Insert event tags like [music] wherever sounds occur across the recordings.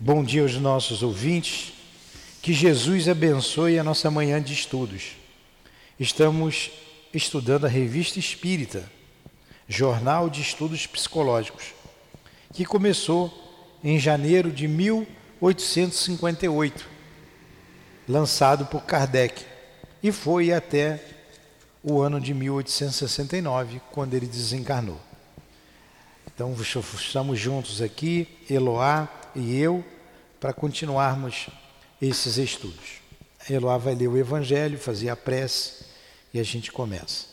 Bom dia aos nossos ouvintes. Que Jesus abençoe a nossa manhã de estudos. Estamos estudando a Revista Espírita, Jornal de Estudos Psicológicos, que começou em janeiro de 1858, lançado por Kardec, e foi até o ano de 1869, quando ele desencarnou. Então estamos juntos aqui, Eloá e eu, para continuarmos esses estudos. Eloá vai ler o Evangelho, fazer a prece e a gente começa.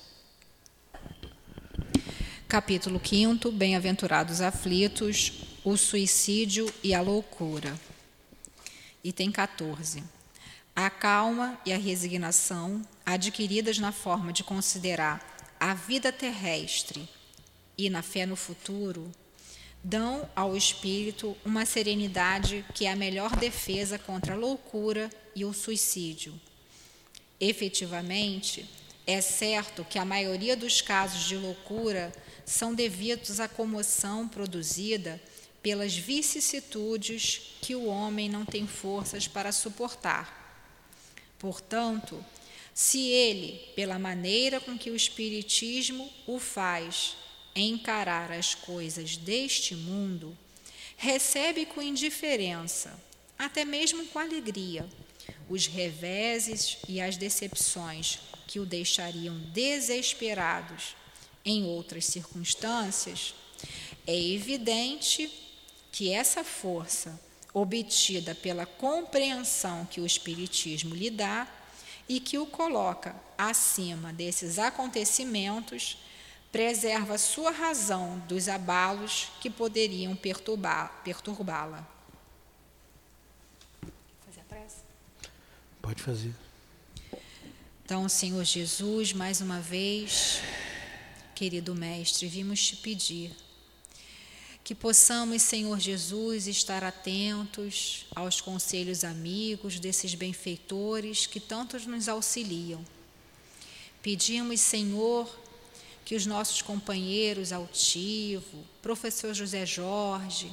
Capítulo 5 Bem-aventurados aflitos, o suicídio e a loucura. Item 14. A calma e a resignação, adquiridas na forma de considerar a vida terrestre e na fé no futuro, dão ao espírito uma serenidade que é a melhor defesa contra a loucura e o suicídio. Efetivamente, é certo que a maioria dos casos de loucura são devidos à comoção produzida pelas vicissitudes que o homem não tem forças para suportar. Portanto, se ele, pela maneira com que o Espiritismo o faz, encarar as coisas deste mundo, recebe com indiferença, até mesmo com alegria, os reveses e as decepções que o deixariam desesperados em outras circunstâncias, é evidente que essa força obtida pela compreensão que o Espiritismo lhe dá e que o coloca acima desses acontecimentos preserva sua razão dos abalos que poderiam perturbá-la. Fazer a prece? Pode fazer. Então, Senhor Jesus, mais uma vez, querido Mestre, vimos te pedir que possamos, Senhor Jesus, estar atentos aos conselhos amigos desses benfeitores que tantos nos auxiliam. Pedimos, Senhor, que os nossos companheiros Altivo, professor José Jorge,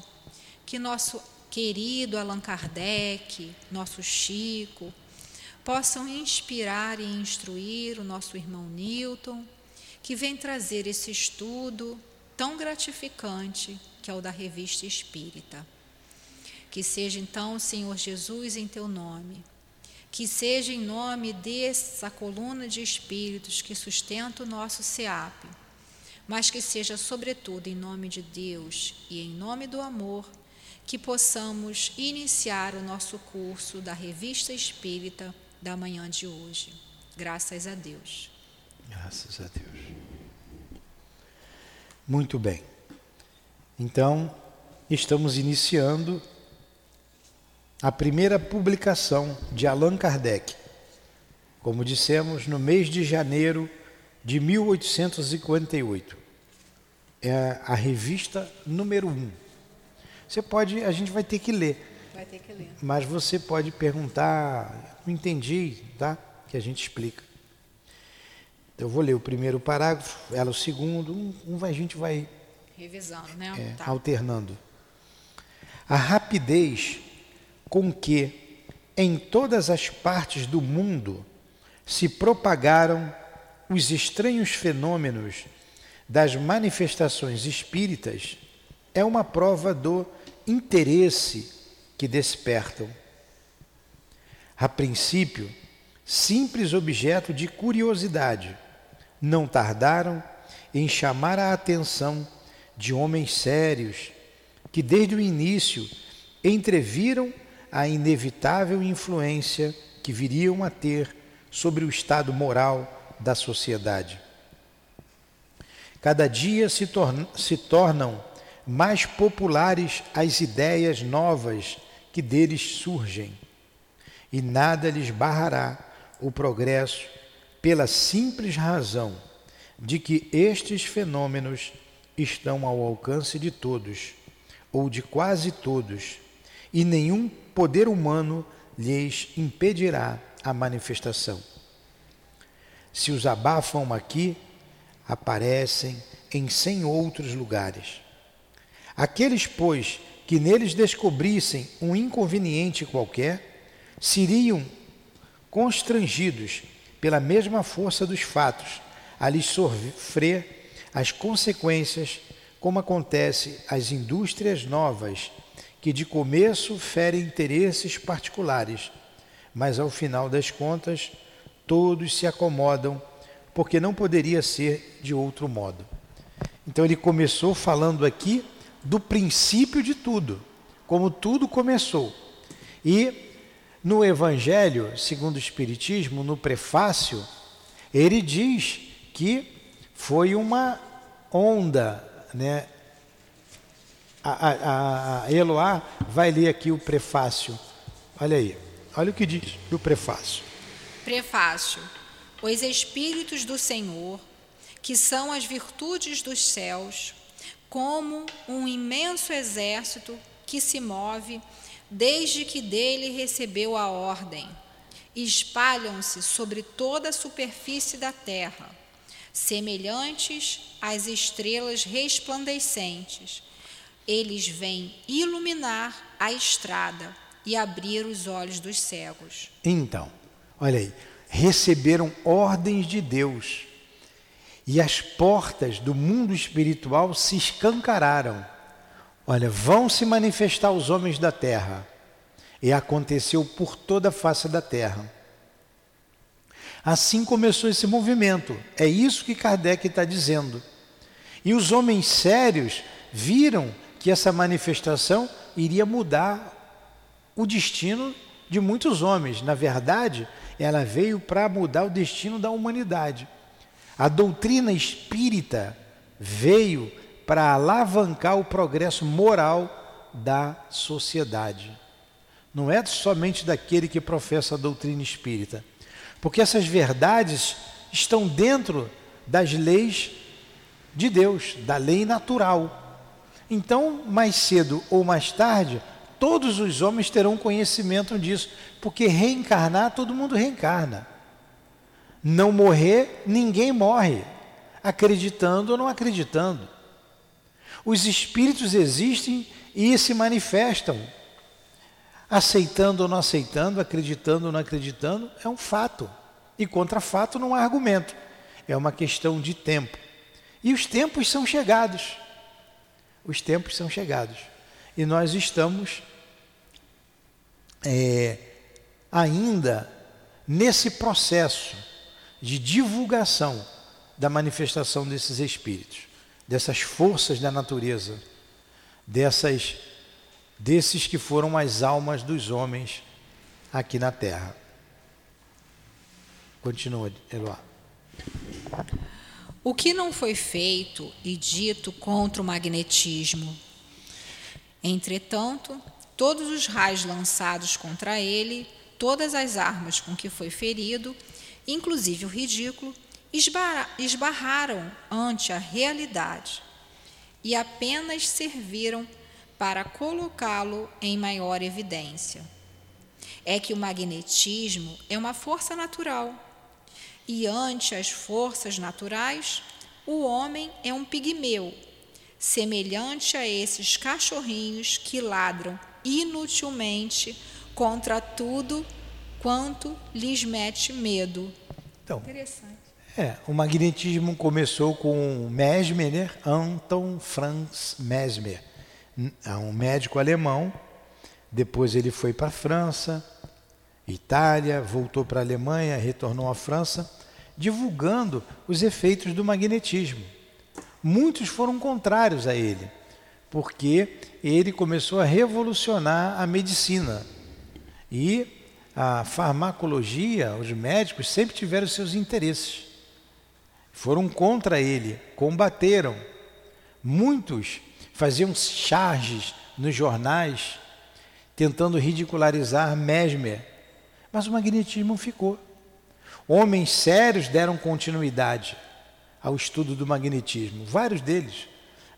que nosso querido Allan Kardec, nosso Chico, possam inspirar e instruir o nosso irmão Newton, que vem trazer esse estudo tão gratificante que é o da revista espírita. Que seja então, Senhor Jesus, em teu nome que seja em nome dessa coluna de espíritos que sustenta o nosso SEAP, mas que seja, sobretudo, em nome de Deus e em nome do amor, que possamos iniciar o nosso curso da Revista Espírita da manhã de hoje. Graças a Deus. Graças a Deus. Muito bem. Então, estamos iniciando a primeira publicação de Allan Kardec, como dissemos, no mês de janeiro de 1858. É a revista número 1. Um. Você pode, a gente vai ter que ler. Vai ter que ler. Mas você pode perguntar, não entendi, tá? Que a gente explica. Então, eu vou ler o primeiro parágrafo, ela o segundo, um, um a gente vai revisando, né? É, tá. Alternando. A rapidez com que em todas as partes do mundo se propagaram os estranhos fenômenos das manifestações espíritas é uma prova do interesse que despertam. A princípio, simples objeto de curiosidade, não tardaram em chamar a atenção de homens sérios que desde o início entreviram a inevitável influência que viriam a ter sobre o estado moral da sociedade. Cada dia se, torna, se tornam mais populares as ideias novas que deles surgem, e nada lhes barrará o progresso pela simples razão de que estes fenômenos estão ao alcance de todos, ou de quase todos, e nenhum poder humano lhes impedirá a manifestação. Se os abafam aqui, aparecem em cem outros lugares. Aqueles, pois, que neles descobrissem um inconveniente qualquer, seriam constrangidos pela mesma força dos fatos a lhes sofrer as consequências, como acontece às indústrias novas, que de começo ferem interesses particulares, mas ao final das contas todos se acomodam, porque não poderia ser de outro modo. Então ele começou falando aqui do princípio de tudo, como tudo começou. E no Evangelho, segundo o Espiritismo, no prefácio, ele diz que foi uma onda, né? A, a, Eloá vai ler aqui o prefácio. Olha aí, olha o que diz o prefácio. Prefácio. Os Espíritos do Senhor, que são as virtudes dos céus, como um imenso exército que se move desde que dele recebeu a ordem. Espalham-se sobre toda a superfície da terra, semelhantes às estrelas resplandecentes. Eles vêm iluminar a estrada e abrir os olhos dos cegos. Então, olha aí, receberam ordens de Deus e as portas do mundo espiritual se escancararam Olha, vão se manifestar os homens da terra. E aconteceu por toda a face da terra. Assim começou esse movimento. É isso que Kardec está dizendo. E os homens sérios viram que essa manifestação iria mudar o destino de muitos homens. Na verdade, ela veio para mudar o destino da humanidade. A doutrina espírita veio para alavancar o progresso moral da sociedade. Não é somente daquele que professa a doutrina espírita, porque essas verdades estão dentro das leis de Deus, da lei natural. Então, mais cedo ou mais tarde, todos os homens terão conhecimento disso, porque reencarnar, todo mundo reencarna. Não morrer, ninguém morre, acreditando ou não acreditando. Os espíritos existem e se manifestam. Aceitando ou não aceitando, acreditando ou não acreditando, é um fato. E contra fato não há argumento. É uma questão de tempo. E os tempos são chegados. Os tempos são chegados. E nós estamos é, ainda nesse processo de divulgação da manifestação desses espíritos dessas forças da natureza, dessas desses que foram as almas dos homens aqui na terra. Continua, Eloá. O que não foi feito e dito contra o magnetismo? Entretanto, todos os raios lançados contra ele, todas as armas com que foi ferido, inclusive o ridículo, esbarraram ante a realidade e apenas serviram para colocá-lo em maior evidência. É que o magnetismo é uma força natural e ante as forças naturais, o homem é um pigmeu, semelhante a esses cachorrinhos que ladram inutilmente contra tudo quanto lhes mete medo. Então, Interessante. É, o magnetismo começou com Mesmer, né? Anton Franz Mesmer, é um médico alemão. Depois ele foi para a França, Itália, voltou para a Alemanha, retornou à França, divulgando os efeitos do magnetismo. Muitos foram contrários a ele, porque ele começou a revolucionar a medicina. E a farmacologia, os médicos sempre tiveram seus interesses foram contra ele, combateram. Muitos faziam charges nos jornais tentando ridicularizar Mesmer, mas o magnetismo ficou. Homens sérios deram continuidade ao estudo do magnetismo, vários deles,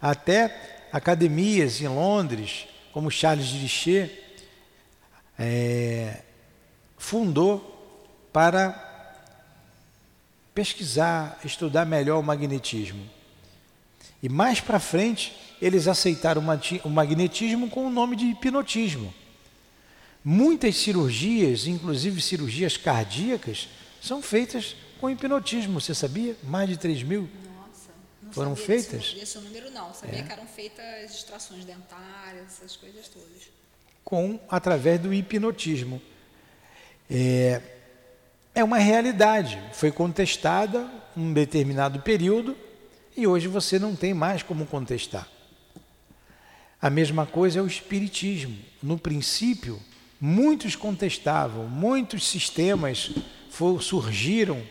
até academias em Londres, como Charles Richet, é, fundou para pesquisar, estudar melhor o magnetismo. E mais para frente, eles aceitaram o magnetismo com o nome de hipnotismo. Muitas cirurgias, inclusive cirurgias cardíacas, são feitas com hipnotismo. Você sabia? Mais de 3 mil Nossa, não foram sabia feitas? Desse número não. Sabia É. que eram feitas extrações dentárias, essas coisas todas. com através do hipnotismo. É, é uma realidade, foi contestada um determinado período e hoje você não tem mais como contestar. A mesma coisa é o espiritismo. No princípio, muitos contestavam, muitos sistemas surgiram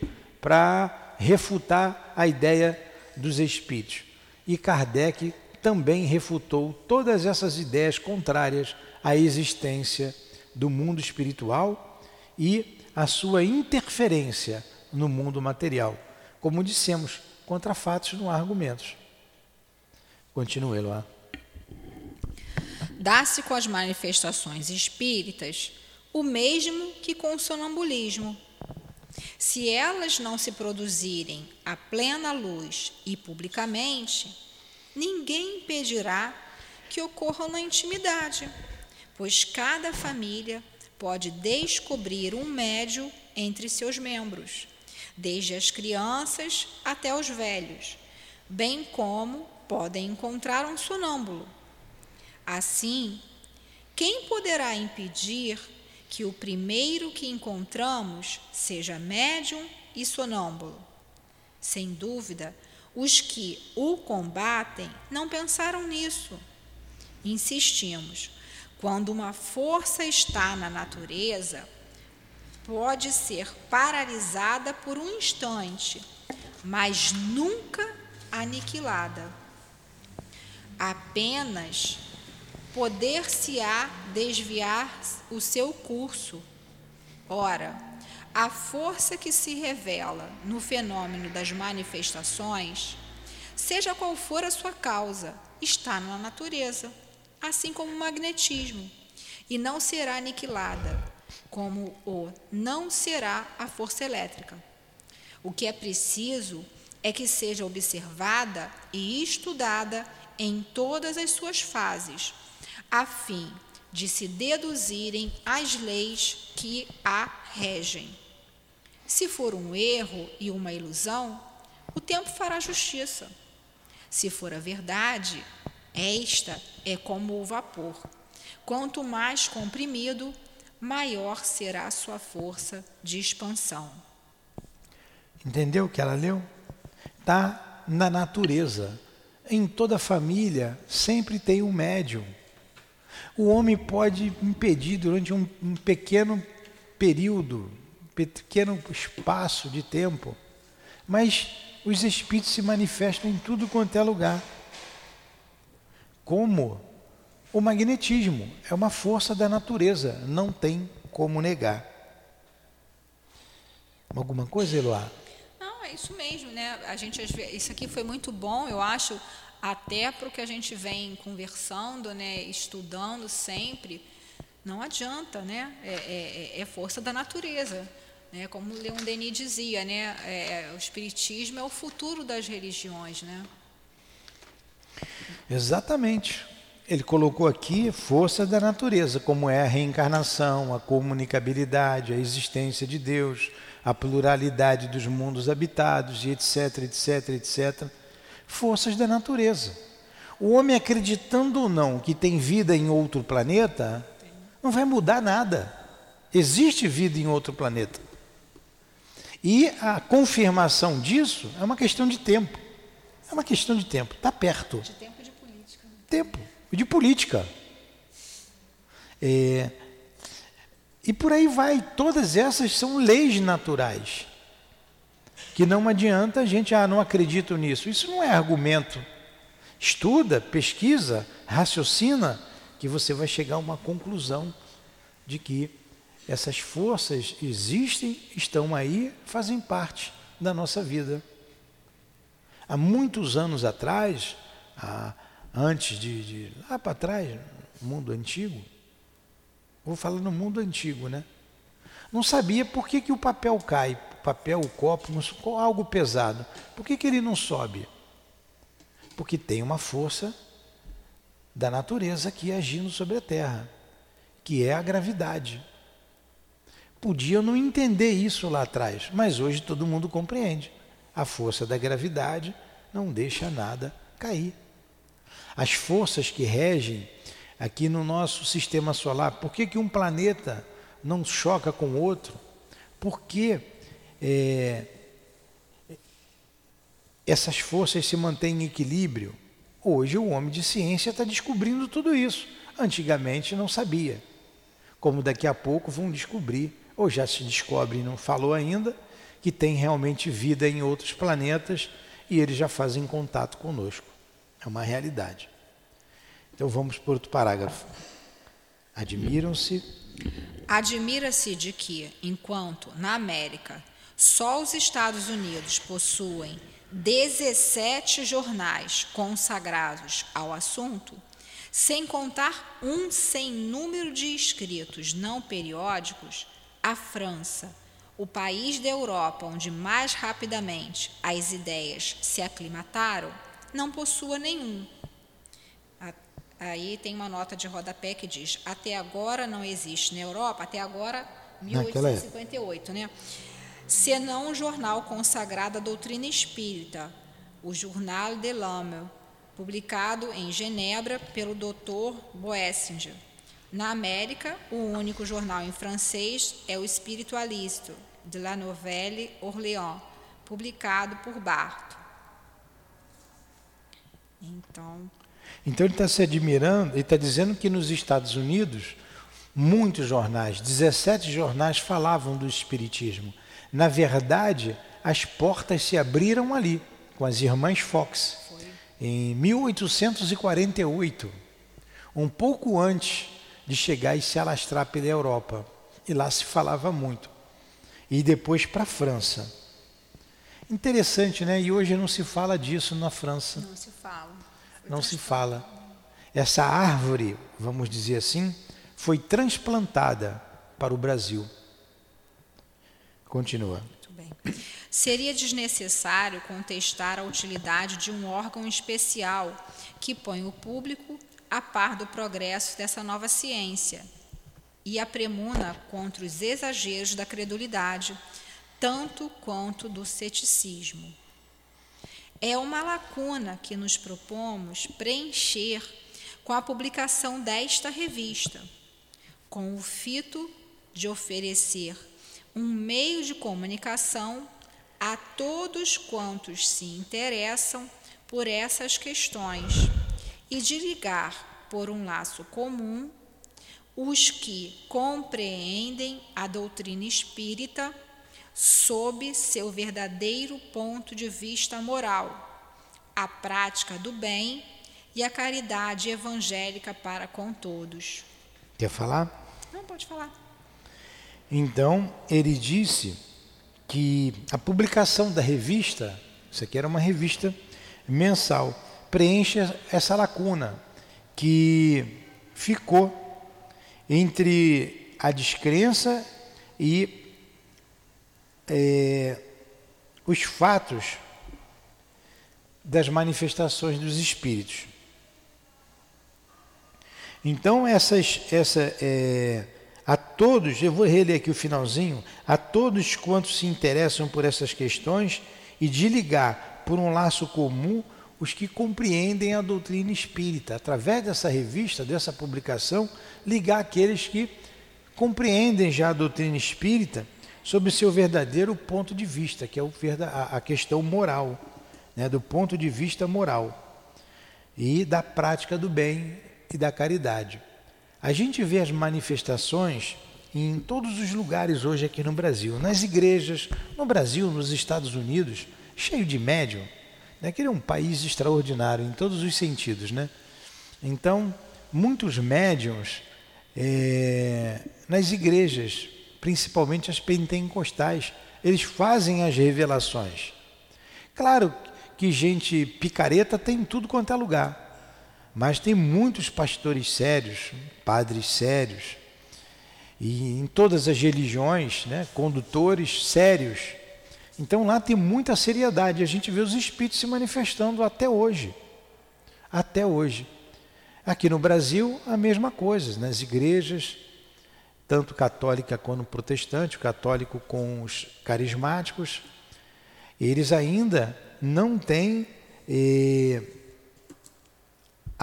para refutar a ideia dos espíritos. E Kardec também refutou todas essas ideias contrárias à existência do mundo espiritual e a sua interferência no mundo material. Como dissemos, contra fatos não há argumentos. Continue, Eloá. Dá-se com as manifestações espíritas o mesmo que com o sonambulismo. Se elas não se produzirem à plena luz e publicamente, ninguém impedirá que ocorram na intimidade, pois cada família pode descobrir um médio entre seus membros, desde as crianças até os velhos, bem como podem encontrar um sonâmbulo. Assim, quem poderá impedir que o primeiro que encontramos seja médium e sonâmbulo? Sem dúvida, os que o combatem não pensaram nisso. Insistimos: quando uma força está na natureza, pode ser paralisada por um instante, mas nunca aniquilada. Apenas poder-se-á desviar o seu curso. Ora, a força que se revela no fenômeno das manifestações, seja qual for a sua causa, está na natureza, assim como o magnetismo, e não será aniquilada, como o não será a força elétrica. O que é preciso é que seja observada e estudada em todas as suas fases, a fim de se deduzirem as leis que a regem. Se for um erro e uma ilusão, o tempo fará justiça. Se for a verdade, esta é como o vapor. Quanto mais comprimido, maior será a sua força de expansão. Entendeu o que ela leu? Está na natureza. Em toda família sempre tem um médium. O homem pode impedir durante um, um pequeno período, pequeno espaço de tempo, mas os espíritos se manifestam em tudo quanto é lugar. Como o magnetismo é uma força da natureza, não tem como negar. Alguma coisa, Eloá? Não, é isso mesmo, né? A gente, isso aqui foi muito bom, eu acho, até para o que a gente vem conversando, né, estudando sempre. Não adianta, né? É, é- é força da natureza. Né? Como Leon Denis dizia, né? É, o Espiritismo é o futuro das religiões, né? Exatamente. Ele colocou aqui força da natureza, como é a reencarnação, a comunicabilidade, a existência de Deus, a pluralidade dos mundos habitados, e etc, etc, etc. Forças da natureza. O homem acreditando ou não que tem vida em outro planeta, não vai mudar nada. Existe vida em outro planeta. E a confirmação disso é uma questão de tempo. É uma questão de tempo, está perto De tempo de política. tempo e de política. É, e por aí vai, todas essas são leis naturais. Que não adianta a gente, ah, não acredito nisso. Isso não é argumento. Estuda, pesquisa, raciocina, que você vai chegar a uma conclusão de que essas forças existem, estão aí, fazem parte da nossa vida. Há muitos anos atrás, há- antes de, de lá para trás, mundo antigo, vou falar no mundo antigo, né? Não sabia por que, que o papel cai, papel, o copo, algo pesado. Por que, que ele não sobe? Porque tem uma força da natureza aqui agindo sobre a Terra, que é a gravidade. Podiam não entender isso lá atrás, mas hoje todo mundo compreende. A força da gravidade não deixa nada cair. As forças que regem aqui no nosso sistema solar, por que, que um planeta não choca com outro? Por que é, essas forças se mantêm em equilíbrio? Hoje o homem de ciência está descobrindo tudo isso. Antigamente não sabia. Como daqui a pouco vão descobrir, ou já se descobre e não falou ainda, que tem realmente vida em outros planetas e eles já fazem contato conosco. É uma realidade. Então vamos para outro parágrafo. Admiram-se. Admira-se de que, enquanto na América só os Estados Unidos possuem 17 jornais consagrados ao assunto, sem contar um sem número de inscritos não periódicos, a França, o país da Europa onde mais rapidamente as ideias se aclimataram, não possua nenhum. Aí tem uma nota de rodapé que diz: até agora não existe na Europa, até agora 1858, né? Senão um jornal consagrado à doutrina espírita, o Journal de l'Homme, publicado em Genebra pelo Dr. Boessinger. Na América, o único jornal em francês é o Espiritualiste, de La Nouvelle Orléans, publicado por Barthes. Então, então ele está se admirando, ele está dizendo que nos Estados Unidos, muitos jornais, 17 jornais falavam do Espiritismo. Na verdade, as portas se abriram ali, com as irmãs Fox, Foi. em 1848, um pouco antes de chegar e se alastrar pela Europa. E lá se falava muito. E depois para a França. Interessante, né? E hoje não se fala disso na França. Não se fala. Foi não se fala. Essa árvore, vamos dizer assim, foi transplantada para o Brasil. Continua. Muito bem. Seria desnecessário contestar a utilidade de um órgão especial que põe o público a par do progresso dessa nova ciência e a premuna contra os exageros da credulidade, tanto quanto do ceticismo. É uma lacuna que nos propomos preencher com a publicação desta revista, com o fito de oferecer um meio de comunicação a todos quantos se interessam por essas questões e de ligar por um laço comum os que compreendem a doutrina espírita sob seu verdadeiro ponto de vista moral, a prática do bem e a caridade evangélica para com todos. Quer falar? Não, pode falar. Então, ele disse que a publicação da revista, isso aqui era uma revista mensal, preenche essa lacuna que ficou entre a descrença e é, os fatos das manifestações dos espíritos. Então, essas, essa, é, a todos, eu vou reler aqui o finalzinho, a todos quantos se interessam por essas questões e de ligar por um laço comum os que compreendem a doutrina espírita. Através dessa revista, dessa publicação, ligar aqueles que compreendem já a doutrina espírita sob seu verdadeiro ponto de vista, que é a questão moral, né, do ponto de vista moral e da prática do bem e da caridade. A gente vê as manifestações em todos os lugares hoje aqui no Brasil, nas igrejas, no Brasil, nos Estados Unidos, cheio de médium. Né? Aquele é um país extraordinário em todos os sentidos, né? Então, muitos médiums é, nas igrejas, principalmente as pentecostais, eles fazem as revelações. Claro que gente picareta tem tudo quanto é lugar. Mas tem muitos pastores sérios, padres sérios, e em todas as religiões, né, condutores sérios. Então lá tem muita seriedade. A gente vê os espíritos se manifestando até hoje. até hoje. Aqui no Brasil, a mesma coisa, nas igrejas, tanto católica quanto protestante, o católico com os carismáticos, eles ainda não têm eh,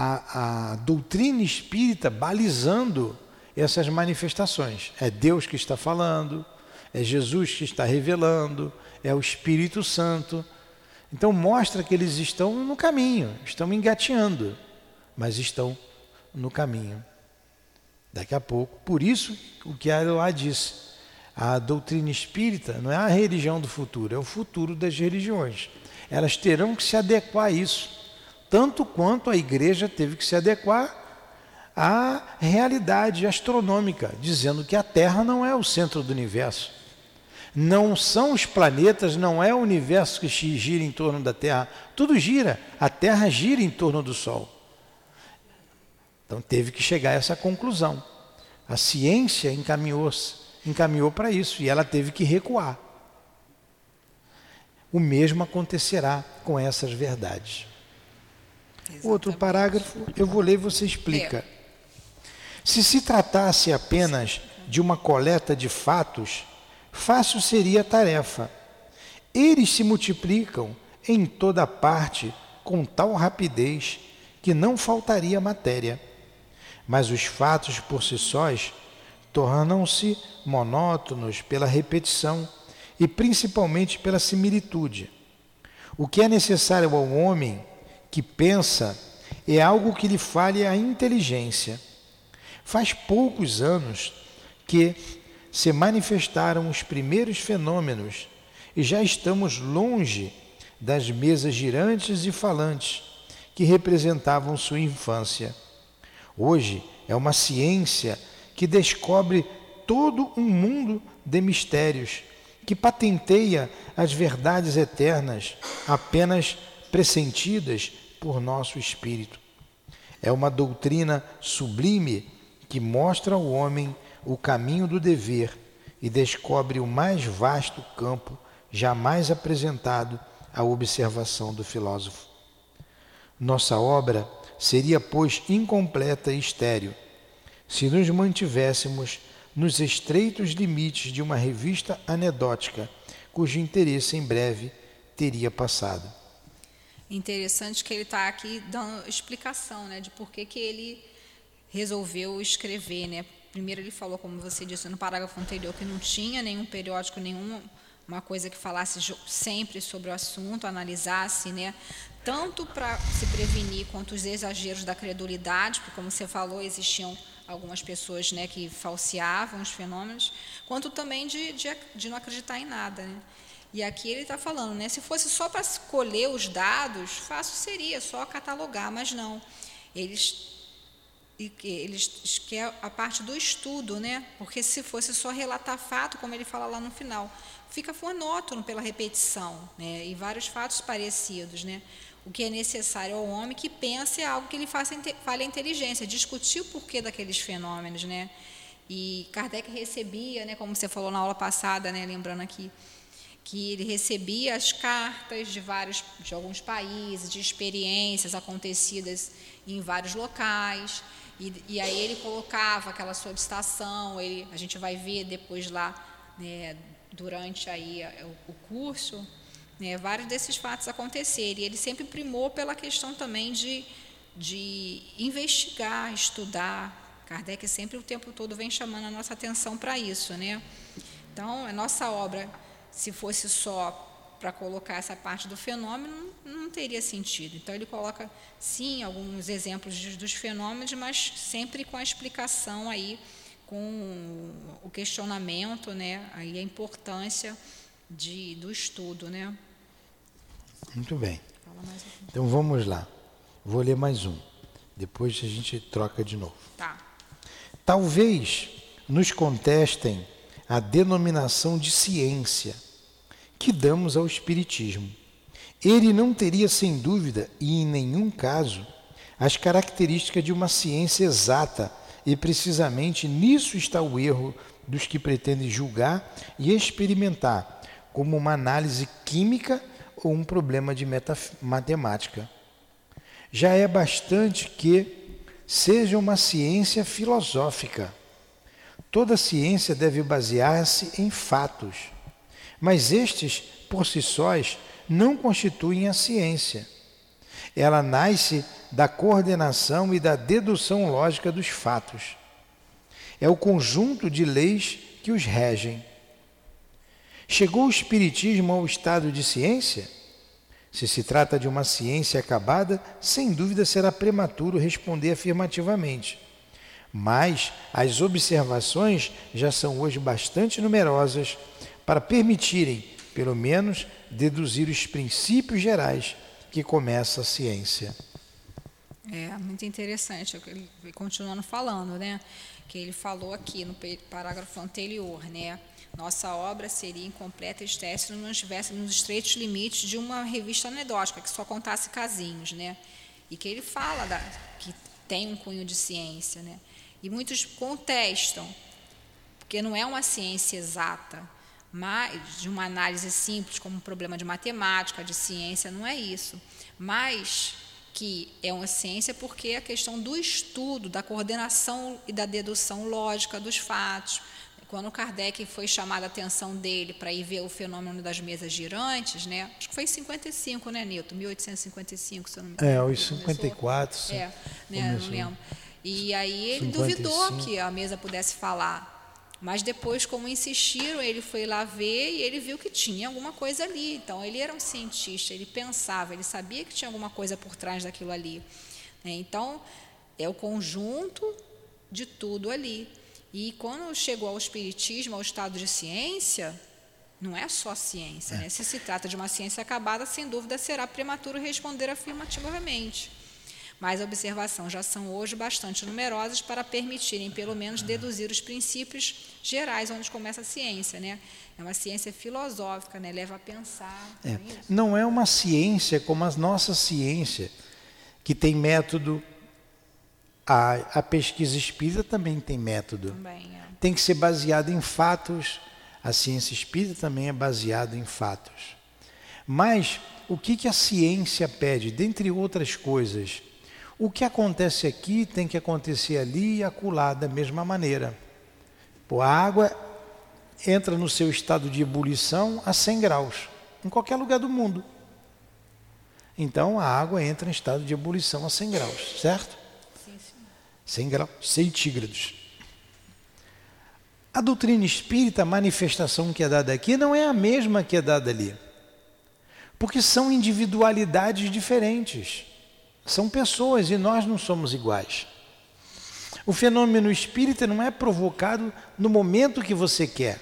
a, a doutrina espírita balizando essas manifestações. É Deus que está falando, é Jesus que está revelando, é o Espírito Santo. Então mostra que eles estão no caminho, estão engateando, mas estão no caminho. Daqui a pouco, por isso o que Aroá disse, a doutrina espírita não é a religião do futuro, é o futuro das religiões. Elas terão que se adequar a isso, tanto quanto a igreja teve que se adequar à realidade astronômica, dizendo que a Terra não é o centro do universo. Não são os planetas, não é o universo que gira em torno da Terra. Tudo gira. A Terra gira em torno do Sol. Então teve que chegar a essa conclusão. A ciência encaminhou, encaminhou para isso e ela teve que recuar. O mesmo acontecerá com essas verdades. Exatamente. Outro parágrafo, eu vou ler e você explica. É. Se se tratasse apenas de uma coleta de fatos, fácil seria a tarefa. Eles se multiplicam em toda parte com tal rapidez que não faltaria matéria. Mas os fatos por si sós tornam-se monótonos pela repetição e principalmente pela similitude. O que é necessário ao homem que pensa é algo que lhe fale a inteligência. Faz poucos anos que se manifestaram os primeiros fenômenos e já estamos longe das mesas girantes e falantes que representavam sua infância. Hoje é uma ciência que descobre todo um mundo de mistérios, que patenteia as verdades eternas apenas pressentidas por nosso espírito. É uma doutrina sublime que mostra ao homem o caminho do dever e descobre o mais vasto campo jamais apresentado à observação do filósofo. Nossa obra seria, pois, incompleta e estéril se nos mantivéssemos nos estreitos limites de uma revista anedótica, cujo interesse em breve teria passado. Interessante que ele está aqui dando explicação né, de por que, que ele resolveu escrever, né? Primeiro ele falou, como você disse no parágrafo anterior, que não tinha nenhum periódico, nenhuma uma coisa que falasse sempre sobre o assunto, analisasse, né? Tanto para se prevenir quanto os exageros da credulidade, porque como você falou, existiam algumas pessoas né, que falseavam os fenômenos, quanto também de, de, de não acreditar em nada. Né? E aqui ele está falando, né, se fosse só para escolher os dados, fácil seria, só catalogar, mas não. Eles eles quer a parte do estudo, né? Porque se fosse só relatar fato, como ele fala lá no final, fica monótono pela repetição, né? E vários fatos parecidos, né? O que é necessário ao homem que pense é algo que ele faça fale a inteligência, discutir o porquê daqueles fenômenos, né? E Kardec recebia, né, como você falou na aula passada, né, lembrando aqui, que ele recebia as cartas de vários de alguns países, de experiências acontecidas em vários locais, e, e aí ele colocava aquela solicitação, ele, a gente vai ver depois lá, né, durante aí o, o curso, né, vários desses fatos acontecerem. E ele sempre primou pela questão também de, de investigar, estudar. Kardec sempre o tempo todo vem chamando a nossa atenção para isso. Né? Então, a nossa obra, se fosse só para colocar essa parte do fenômeno, não, não, teria sentido. Então, ele coloca, sim, alguns exemplos dos fenômenos, mas sempre com a explicação aí, com o questionamento, né, aí a importância de, do estudo, né? Muito bem. Então vamos lá. Vou ler mais um. Depois a gente troca de novo. Tá. Talvez nos contestem a denominação de ciência que damos ao Espiritismo. Ele não teria, sem dúvida e em nenhum caso, as características de uma ciência exata, e precisamente nisso está o erro dos que pretendem julgar e experimentar como uma análise química ou um problema de matemática. Já é bastante que seja uma ciência filosófica. Toda ciência deve basear-se em fatos, mas estes, por si sós, não constituem a ciência. Ela nasce da coordenação e da dedução lógica dos fatos. É o conjunto de leis que os regem. Chegou o Espiritismo ao estado de ciência? Se se trata de uma ciência acabada, sem dúvida será prematuro responder afirmativamente. Mas as observações já são hoje bastante numerosas para permitirem, pelo menos, deduzir os princípios gerais que começa a ciência. É muito interessante, continuando falando, né? Que ele falou aqui no parágrafo anterior, né? Nossa obra seria incompleta e estética se não estivéssemos nos estreitos limites de uma revista anedótica que só contasse casinhos, né? E que ele fala da, que tem um cunho de ciência, né? E muitos contestam, porque não é uma ciência exata, mas de uma análise simples como um problema de matemática, de ciência, não é isso. Mas que é uma ciência porque é a questão do estudo, da coordenação e da dedução lógica dos fatos. Quando Kardec foi chamada a atenção dele para ir ver o fenômeno das mesas girantes, né? acho que foi em 55, né, Nilton? 1855, se eu não me engano. É, os 54. É, né, não lembro. E aí ele 55. duvidou que a mesa pudesse falar. Mas depois, como insistiram, ele foi lá ver e ele viu que tinha alguma coisa ali. Então, ele era um cientista, ele pensava, ele sabia que tinha alguma coisa por trás daquilo ali. Né? Então, é o conjunto de tudo ali. E quando chegou ao Espiritismo, ao estado de ciência, não é só ciência. Né? Se se trata de uma ciência acabada, sem dúvida será prematuro responder afirmativamente mas a observação já são hoje bastante numerosas para permitirem, pelo menos, deduzir os princípios gerais onde começa a ciência. Né? É uma ciência filosófica, né? leva a pensar. É. Não é uma ciência como a nossa ciência, que tem método. A, a pesquisa espírita também tem método. Também, é. Tem que ser baseada em fatos. A ciência espírita também é baseada em fatos. Mas o que, que a ciência pede, dentre outras coisas? O que acontece aqui tem que acontecer ali e acolá da mesma maneira. Pô, a água entra no seu estado de ebulição a 100 graus, em qualquer lugar do mundo. Então a água entra em estado de ebulição a 100 graus, certo? Sim, sim. 100 graus centígrados. A doutrina espírita, a manifestação que é dada aqui, não é a mesma que é dada ali. Porque são individualidades diferentes. São pessoas e nós não somos iguais. O fenômeno espírita não é provocado no momento que você quer.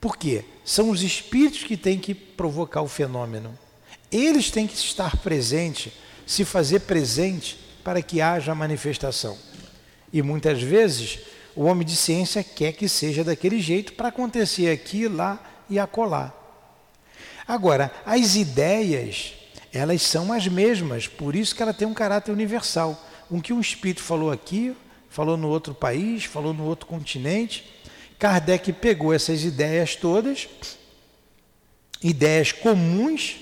Por quê? São os espíritos que têm que provocar o fenômeno. Eles têm que estar presentes, se fazer presente para que haja manifestação. E muitas vezes o homem de ciência quer que seja daquele jeito para acontecer aqui, lá e acolá. Agora, as ideias elas são as mesmas, por isso que ela tem um caráter universal. O que um espírito falou aqui, falou no outro país, falou no outro continente. Kardec pegou essas ideias todas, ideias comuns,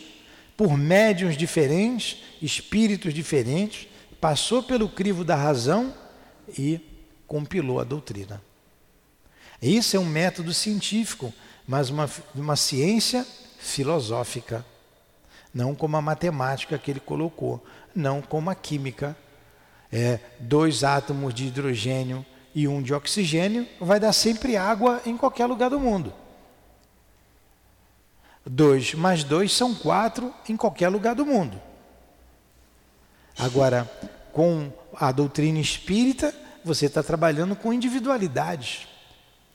por médiums diferentes, espíritos diferentes, passou pelo crivo da razão e compilou a doutrina. Esse é um método científico, mas uma, uma ciência filosófica não como a matemática que ele colocou, não como a química. É, dois átomos de hidrogênio e um de oxigênio vai dar sempre água em qualquer lugar do mundo. Dois mais dois são quatro em qualquer lugar do mundo. Agora, com a doutrina espírita, você está trabalhando com individualidades,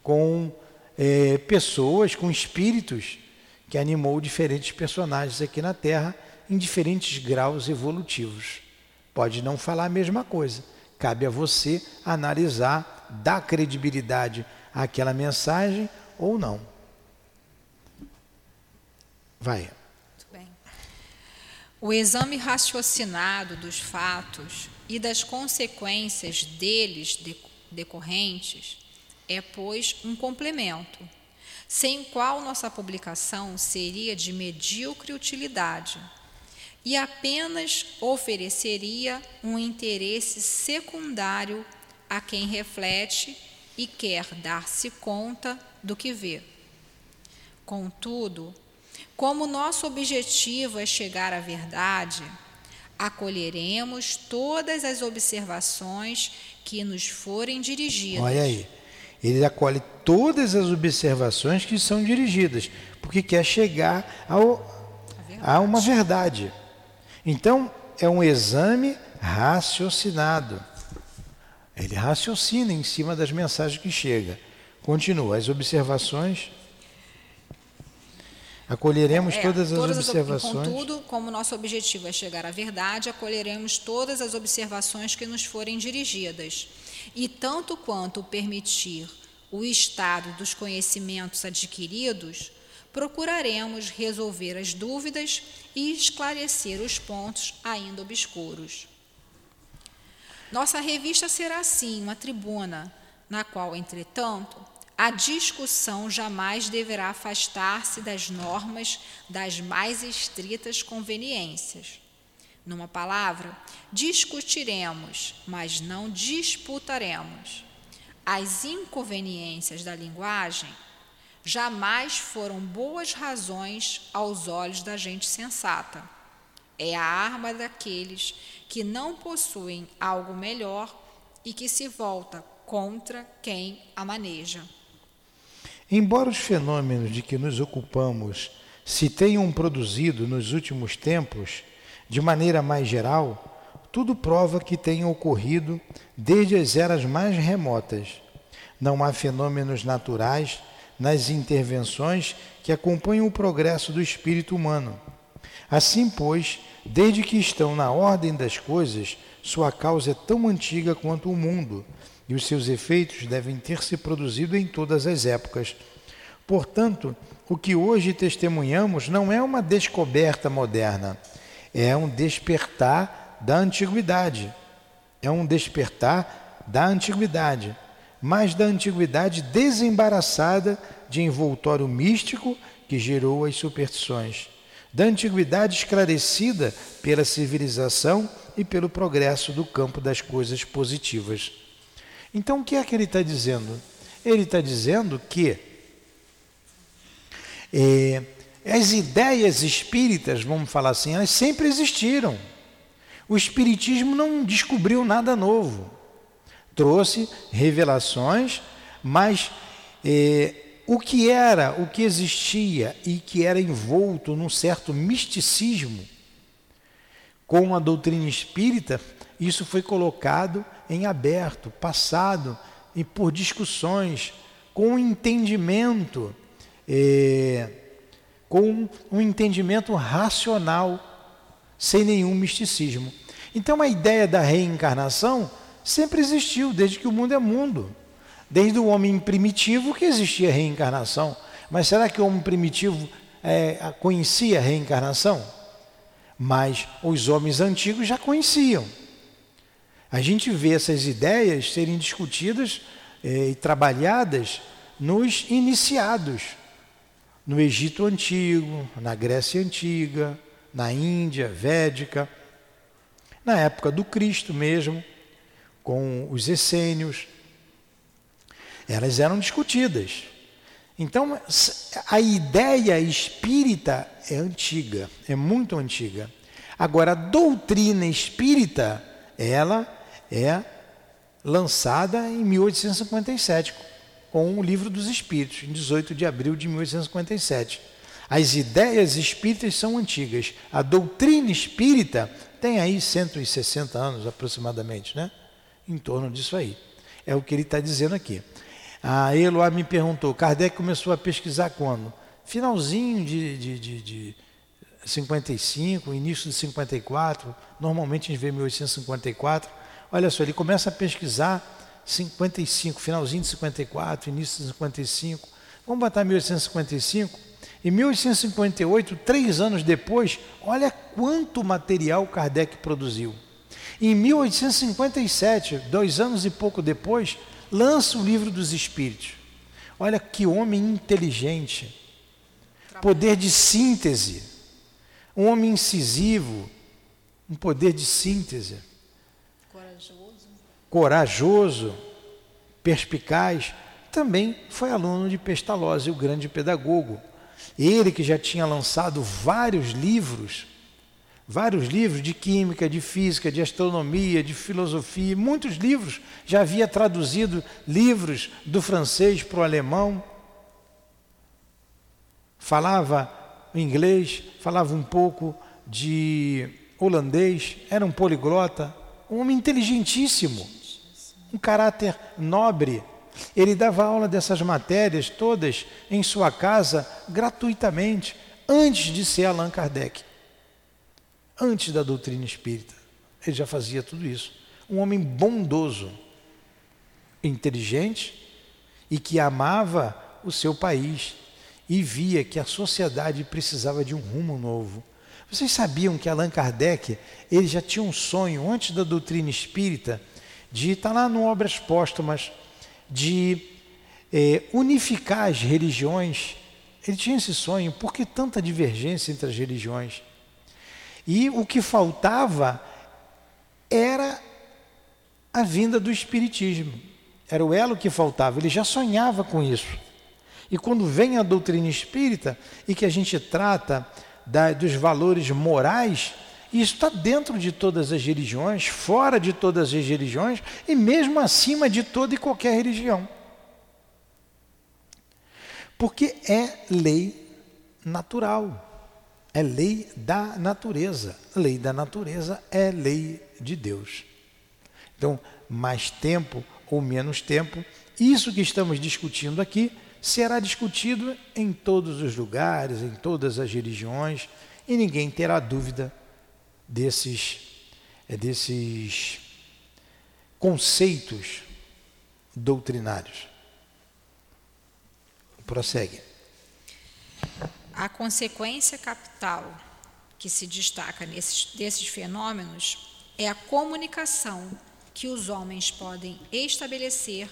com é, pessoas, com espíritos que animou diferentes personagens aqui na Terra em diferentes graus evolutivos. Pode não falar a mesma coisa, cabe a você analisar, dar credibilidade àquela mensagem ou não. Vai. O exame raciocinado dos fatos e das consequências deles decorrentes é, pois, um complemento sem qual nossa publicação seria de medíocre utilidade e apenas ofereceria um interesse secundário a quem reflete e quer dar-se conta do que vê. Contudo, como nosso objetivo é chegar à verdade, acolheremos todas as observações que nos forem dirigidas. Olha aí, ele acolhe todas as observações que são dirigidas, porque quer chegar ao, a, uma verdade. Então, é um exame raciocinado. Ele raciocina em cima das mensagens que chega. Continua, as observações. Acolheremos é, todas, as todas observações. contudo, como nosso objetivo é chegar à verdade, acolheremos todas as observações que nos forem dirigidas. E tanto quanto permitir o estado dos conhecimentos adquiridos, procuraremos resolver as dúvidas e esclarecer os pontos ainda obscuros. Nossa revista será, sim, uma tribuna, na qual, entretanto, a discussão jamais deverá afastar-se das normas das mais estritas conveniências. Numa palavra, discutiremos, mas não disputaremos. As inconveniências da linguagem jamais foram boas razões aos olhos da gente sensata. É a arma daqueles que não possuem algo melhor e que se volta contra quem a maneja. Embora os fenômenos de que nos ocupamos se tenham produzido nos últimos tempos, de maneira mais geral, tudo prova que tenham ocorrido desde as eras mais remotas. Não há fenômenos naturais nas intervenções que acompanham o progresso do espírito humano. Assim, pois, desde que estão na ordem das coisas, sua causa é tão antiga quanto o mundo, e os seus efeitos devem ter se produzido em todas as épocas. Portanto, o que hoje testemunhamos não é uma descoberta moderna, é um despertar da antiguidade. É um despertar da antiguidade mas da antiguidade desembaraçada de envoltório místico que gerou as superstições, da antiguidade esclarecida pela civilização e pelo progresso do campo das coisas positivas. Então, o que é que ele está dizendo? Ele está dizendo que é, as ideias espíritas, vamos falar assim, elas sempre existiram. O Espiritismo não descobriu nada novo trouxe revelações, mas eh, o que era, o que existia e que era envolto num certo misticismo com a doutrina espírita, isso foi colocado em aberto, passado e por discussões, com entendimento, eh, com um entendimento racional, sem nenhum misticismo. Então a ideia da reencarnação sempre existiu, desde que o mundo é mundo. Desde o homem primitivo que existia reencarnação. Mas será que o homem primitivo é, conhecia a reencarnação? Mas os homens antigos já conheciam. A gente vê essas ideias serem discutidas é, e trabalhadas nos iniciados, no Egito Antigo, na Grécia Antiga, na Índia Védica, na época do Cristo mesmo com os essênios. Elas eram discutidas. Então, a ideia espírita é antiga, é muito antiga. Agora, a doutrina espírita, ela é lançada em 1857, com o Livro dos Espíritos, em 18 de abril de 1857. As ideias espíritas são antigas. A doutrina espírita tem aí 160 anos aproximadamente, né? em torno disso aí. É o que ele está dizendo aqui. A Eloá me perguntou, Kardec começou a pesquisar quando? Finalzinho de, de, de, de 55, início de 54, normalmente a gente vê 1854. Olha só, ele começa a pesquisar 55, finalzinho de 54, início de 55. Vamos botar 1855? Em 1858, três anos depois, olha quanto material Kardec produziu. Em 1857, dois anos e pouco depois, lança o livro dos Espíritos. Olha que homem inteligente, poder de síntese, um homem incisivo, um poder de síntese, Corajoso. perspicaz, também foi aluno de Pestalozzi, o grande pedagogo. Ele que já tinha lançado vários livros, vários livros de química, de física, de astronomia, de filosofia, muitos livros, já havia traduzido livros do francês para o alemão. Falava inglês, falava um pouco de holandês, era um poliglota, um homem inteligentíssimo, um caráter nobre. Ele dava aula dessas matérias todas em sua casa gratuitamente, antes de ser Allan Kardec, antes da doutrina espírita. Ele já fazia tudo isso. Um homem bondoso, inteligente e que amava o seu país e via que a sociedade precisava de um rumo novo. Vocês sabiam que Allan Kardec ele já tinha um sonho antes da doutrina espírita de estar lá no Obras Póstumas de é, unificar as religiões. Ele tinha esse sonho, por que tanta divergência entre as religiões? E o que faltava era a vinda do Espiritismo. Era o elo que faltava, ele já sonhava com isso. E quando vem a doutrina espírita e que a gente trata da, dos valores morais, isso está dentro de todas as religiões, fora de todas as religiões e mesmo acima de toda e qualquer religião. Porque é lei natural, é lei da natureza. Lei da natureza é lei de Deus. Então, mais tempo ou menos tempo, isso que estamos discutindo aqui será discutido em todos os lugares, em todas as religiões, e ninguém terá dúvida desses, é, desses conceitos doutrinários. Prossegue. A consequência capital que se destaca nesses, desses fenômenos é a comunicação que os homens podem estabelecer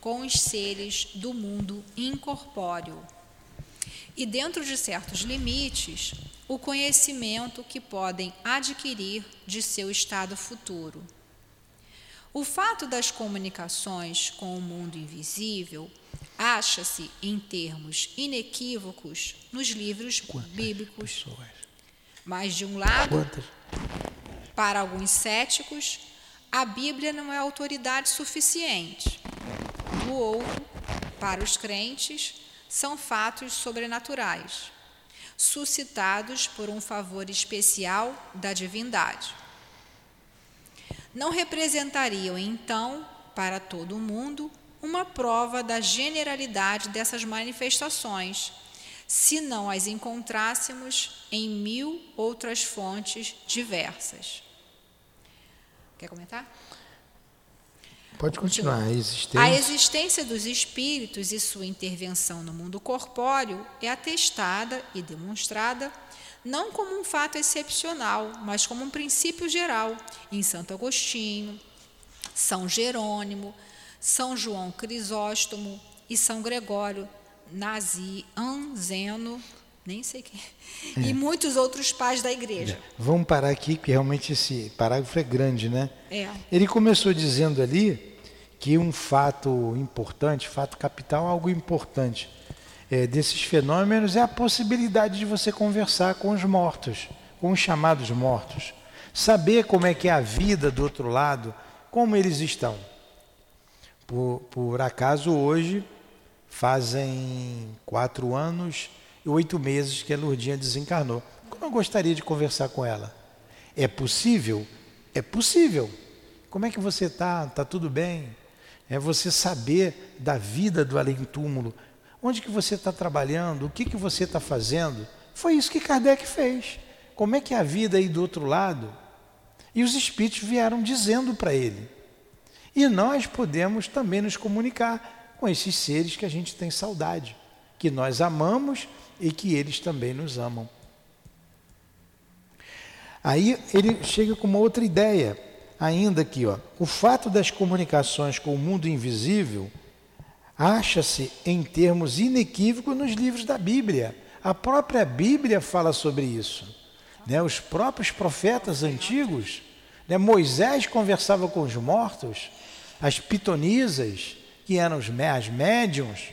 com os seres do mundo incorpóreo. E dentro de certos limites, o conhecimento que podem adquirir de seu estado futuro. O fato das comunicações com o mundo invisível acha-se em termos inequívocos nos livros Quantas bíblicos. Pessoas? Mas, de um lado, Quantas? para alguns céticos, a Bíblia não é autoridade suficiente. Do outro, para os crentes, são fatos sobrenaturais suscitados por um favor especial da divindade. Não representariam, então, para todo o mundo, uma prova da generalidade dessas manifestações, se não as encontrássemos em mil outras fontes diversas. Quer comentar? Pode continuar. A existência. a existência dos espíritos e sua intervenção no mundo corpóreo é atestada e demonstrada não como um fato excepcional, mas como um princípio geral em Santo Agostinho, São Jerônimo, São João Crisóstomo e São Gregório Nazianzeno, nem sei quem, é. e muitos outros pais da igreja. É. Vamos parar aqui, que realmente esse parágrafo é grande, né? É. Ele começou dizendo ali que um fato importante, fato capital, algo importante é, desses fenômenos é a possibilidade de você conversar com os mortos, com os chamados mortos, saber como é que é a vida do outro lado, como eles estão. Por, por acaso hoje fazem quatro anos e oito meses que a Lourdinha desencarnou. Como eu gostaria de conversar com ela? É possível? É possível. Como é que você está? Está tudo bem? É você saber da vida do além-túmulo. Onde que você está trabalhando? O que, que você está fazendo? Foi isso que Kardec fez. Como é que é a vida aí do outro lado? E os espíritos vieram dizendo para ele. E nós podemos também nos comunicar com esses seres que a gente tem saudade, que nós amamos e que eles também nos amam. Aí ele chega com uma outra ideia ainda aqui, ó, o fato das comunicações com o mundo invisível acha-se em termos inequívocos nos livros da Bíblia. A própria Bíblia fala sobre isso. né, os próprios profetas antigos, né, Moisés conversava com os mortos, as pitonisas, que eram os, as médiums,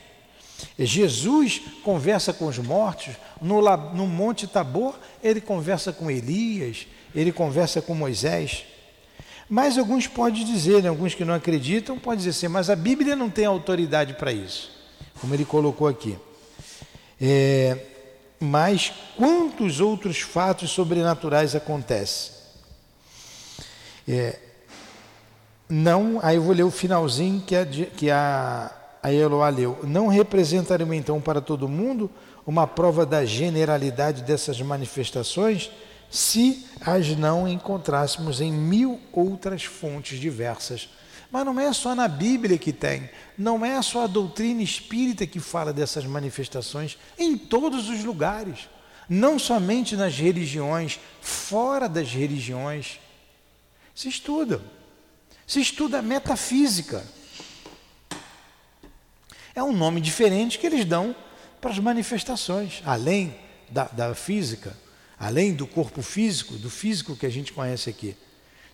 Jesus conversa com os mortos, no, no Monte Tabor ele conversa com Elias, ele conversa com Moisés. Mas alguns podem dizer, né, alguns que não acreditam, podem dizer assim, mas a Bíblia não tem autoridade para isso, como ele colocou aqui. É, mas quantos outros fatos sobrenaturais acontecem? É, não, aí eu vou ler o finalzinho que a, que a, a Eloá leu. Não representariam então para todo mundo uma prova da generalidade dessas manifestações se as não encontrássemos em mil outras fontes diversas. Mas não é só na Bíblia que tem, não é só a doutrina espírita que fala dessas manifestações, em todos os lugares, não somente nas religiões, fora das religiões. Se estuda, se estuda metafísica. É um nome diferente que eles dão para as manifestações, além da, da física além do corpo físico, do físico que a gente conhece aqui.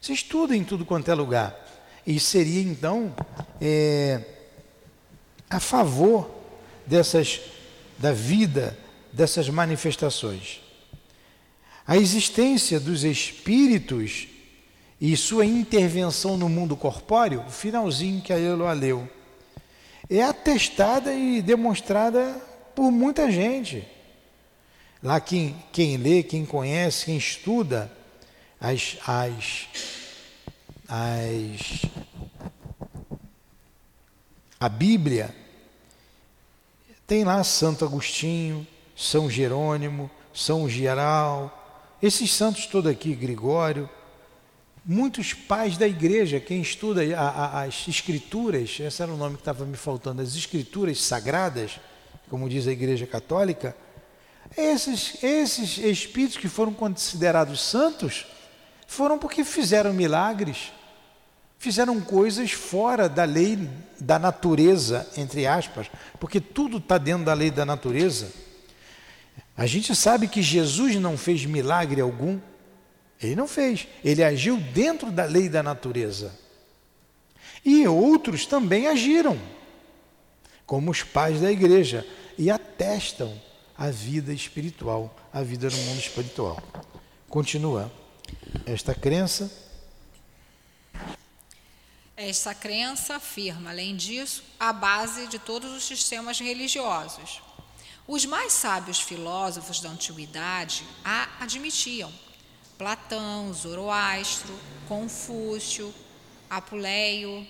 Se estuda em tudo quanto é lugar. E seria então é, a favor dessas da vida dessas manifestações. A existência dos espíritos e sua intervenção no mundo corpóreo, o finalzinho que a Eloa leu, é atestada e demonstrada por muita gente. Lá quem, quem lê, quem conhece, quem estuda as, as, as, a Bíblia, tem lá Santo Agostinho, São Jerônimo, São Geral, esses santos todos aqui, Gregório, muitos pais da igreja, quem estuda a, a, as escrituras, esse era o nome que estava me faltando, as escrituras sagradas, como diz a igreja católica, esses, esses espíritos que foram considerados santos foram porque fizeram milagres, fizeram coisas fora da lei da natureza, entre aspas, porque tudo está dentro da lei da natureza. A gente sabe que Jesus não fez milagre algum, ele não fez, ele agiu dentro da lei da natureza. E outros também agiram, como os pais da igreja, e atestam a vida espiritual, a vida no mundo espiritual. Continua. Esta crença. Esta crença afirma, além disso, a base de todos os sistemas religiosos. Os mais sábios filósofos da antiguidade a admitiam. Platão, Zoroastro, Confúcio, Apuleio,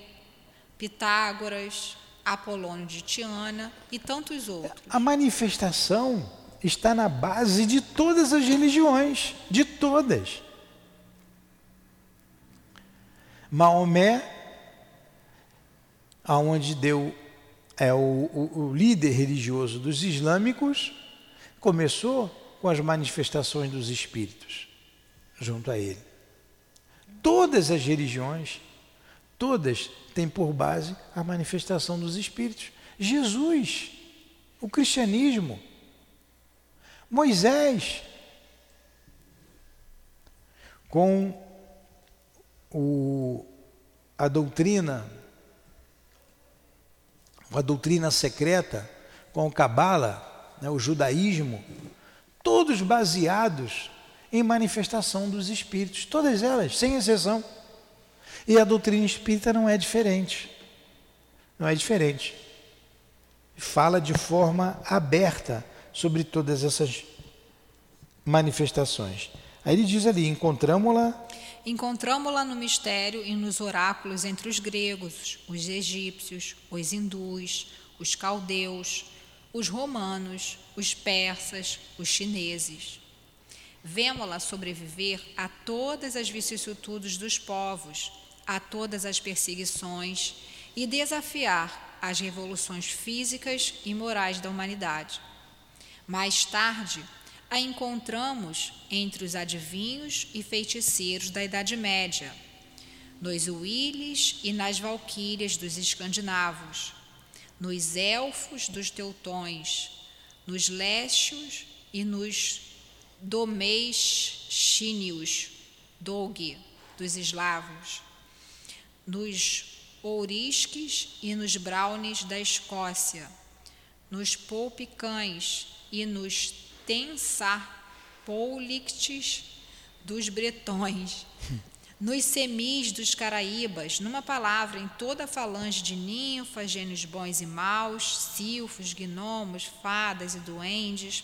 Pitágoras, Apolônio de Tiana e tantos outros. A manifestação está na base de todas as religiões, de todas. Maomé, aonde deu é o, o, o líder religioso dos islâmicos, começou com as manifestações dos espíritos junto a ele. Todas as religiões, todas tem por base a manifestação dos Espíritos. Jesus, o cristianismo, Moisés, com o, a doutrina, a doutrina secreta, com o Cabala, né, o judaísmo, todos baseados em manifestação dos Espíritos, todas elas, sem exceção. E a doutrina espírita não é diferente. Não é diferente. Fala de forma aberta sobre todas essas manifestações. Aí ele diz ali: encontramos-la. Encontramos-la no mistério e nos oráculos entre os gregos, os egípcios, os hindus, os caldeus, os romanos, os persas, os chineses. Vemos-la sobreviver a todas as vicissitudes dos povos, a todas as perseguições e desafiar as revoluções físicas e morais da humanidade. Mais tarde, a encontramos entre os adivinhos e feiticeiros da Idade Média, nos Willis e nas Valquírias dos escandinavos, nos elfos dos teutões, nos lécios e nos Domestínios, Dog, dos eslavos, nos ourisques e nos brownies da Escócia, nos poupicães e nos tensarpoulictes dos bretões, [laughs] nos semis dos caraíbas, numa palavra, em toda a falange de ninfas, gênios bons e maus, silfos, gnomos, fadas e duendes,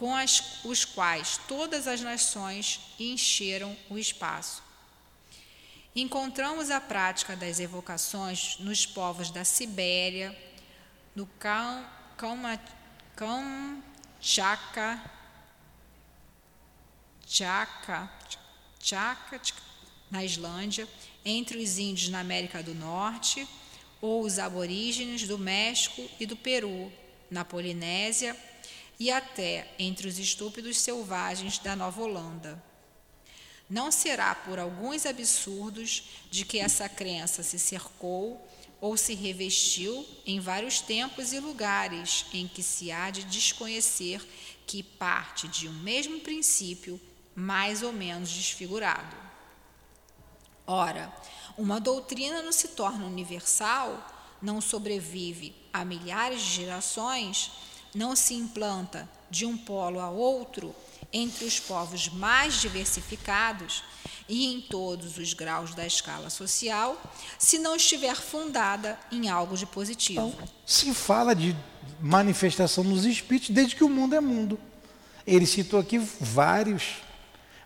com as, os quais todas as nações encheram o espaço. Encontramos a prática das evocações nos povos da Sibéria, no Kamchatka, Chaka, Chaka, na Islândia, entre os índios na América do Norte, ou os aborígenes do México e do Peru, na Polinésia, e até entre os estúpidos selvagens da Nova Holanda. Não será por alguns absurdos de que essa crença se cercou ou se revestiu em vários tempos e lugares em que se há de desconhecer que parte de um mesmo princípio mais ou menos desfigurado. Ora, uma doutrina não se torna universal, não sobrevive a milhares de gerações, não se implanta de um polo a outro entre os povos mais diversificados e em todos os graus da escala social, se não estiver fundada em algo de positivo. Então, se fala de manifestação dos espíritos desde que o mundo é mundo. Ele citou aqui vários,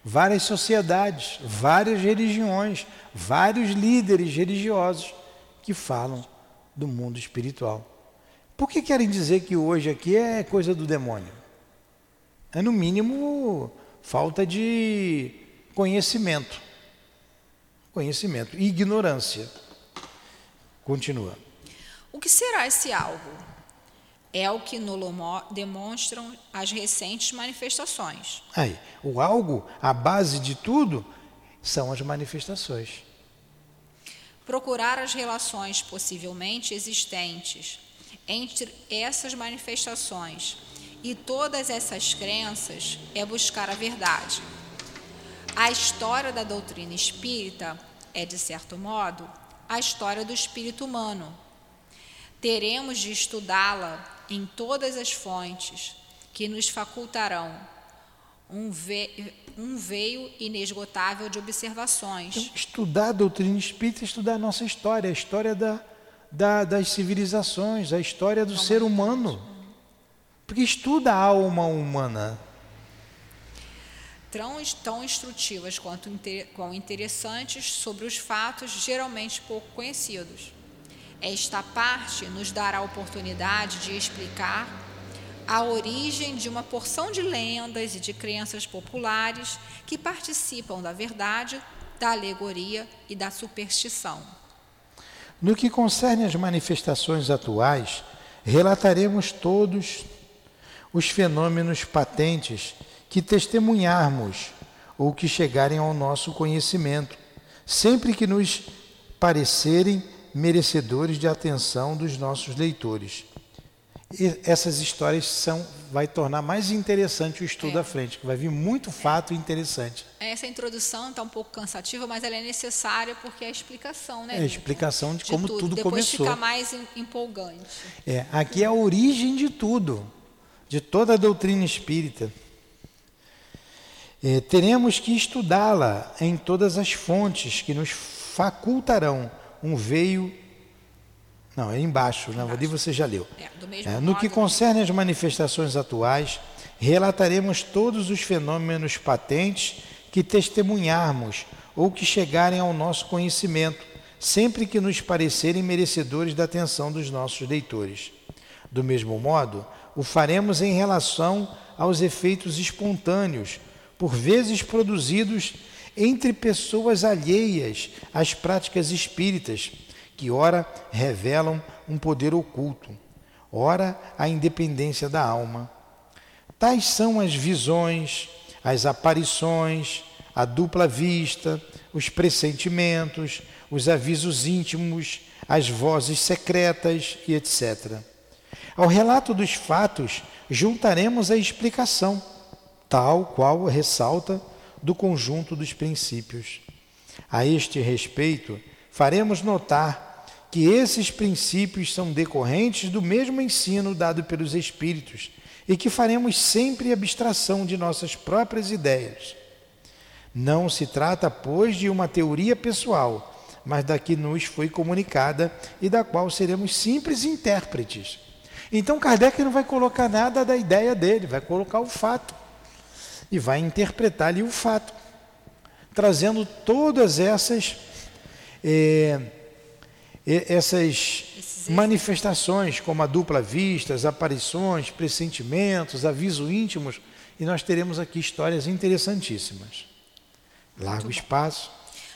várias sociedades, várias religiões, vários líderes religiosos que falam do mundo espiritual. Por que querem dizer que hoje aqui é coisa do demônio? é no mínimo falta de conhecimento. Conhecimento e ignorância. Continua. O que será esse algo? É o que Nolomó demonstram as recentes manifestações. Aí, o algo, a base de tudo, são as manifestações. Procurar as relações possivelmente existentes entre essas manifestações e todas essas crenças é buscar a verdade. A história da doutrina espírita é, de certo modo, a história do espírito humano. Teremos de estudá-la em todas as fontes que nos facultarão um, ve um veio inesgotável de observações. Então, estudar a doutrina espírita é estudar a nossa história, a história da, da, das civilizações, a história do ser humano. Porque estuda a alma humana. Tão, tão instrutivas quanto quão interessantes sobre os fatos geralmente pouco conhecidos. Esta parte nos dará a oportunidade de explicar a origem de uma porção de lendas e de crenças populares que participam da verdade, da alegoria e da superstição. No que concerne às manifestações atuais, relataremos todos os fenômenos patentes que testemunharmos ou que chegarem ao nosso conhecimento, sempre que nos parecerem merecedores de atenção dos nossos leitores. E essas histórias são vai tornar mais interessante o estudo é. à frente, que vai vir muito fato é. interessante. Essa introdução está um pouco cansativa, mas ela é necessária porque é a explicação, né? É a explicação de, de como tudo, tudo Depois começou. Depois fica mais empolgante. É, aqui é a origem de tudo de toda a doutrina espírita. É, teremos que estudá-la em todas as fontes que nos facultarão um veio. Não, é embaixo, na verdade você já leu. É, é, no que concerne às manifestações atuais, relataremos todos os fenômenos patentes que testemunharmos ou que chegarem ao nosso conhecimento, sempre que nos parecerem merecedores da atenção dos nossos leitores. Do mesmo modo, o faremos em relação aos efeitos espontâneos, por vezes produzidos entre pessoas alheias às práticas espíritas, que ora revelam um poder oculto, ora a independência da alma. Tais são as visões, as aparições, a dupla vista, os pressentimentos, os avisos íntimos, as vozes secretas e etc. Ao relato dos fatos, juntaremos a explicação, tal qual ressalta do conjunto dos princípios. A este respeito, faremos notar que esses princípios são decorrentes do mesmo ensino dado pelos Espíritos e que faremos sempre abstração de nossas próprias ideias. Não se trata, pois, de uma teoria pessoal, mas da que nos foi comunicada e da qual seremos simples intérpretes. Então Kardec não vai colocar nada da ideia dele, vai colocar o fato e vai interpretar ali o fato, trazendo todas essas é, essas manifestações, como a dupla vista, as aparições, pressentimentos, aviso íntimos, e nós teremos aqui histórias interessantíssimas. Largo espaço.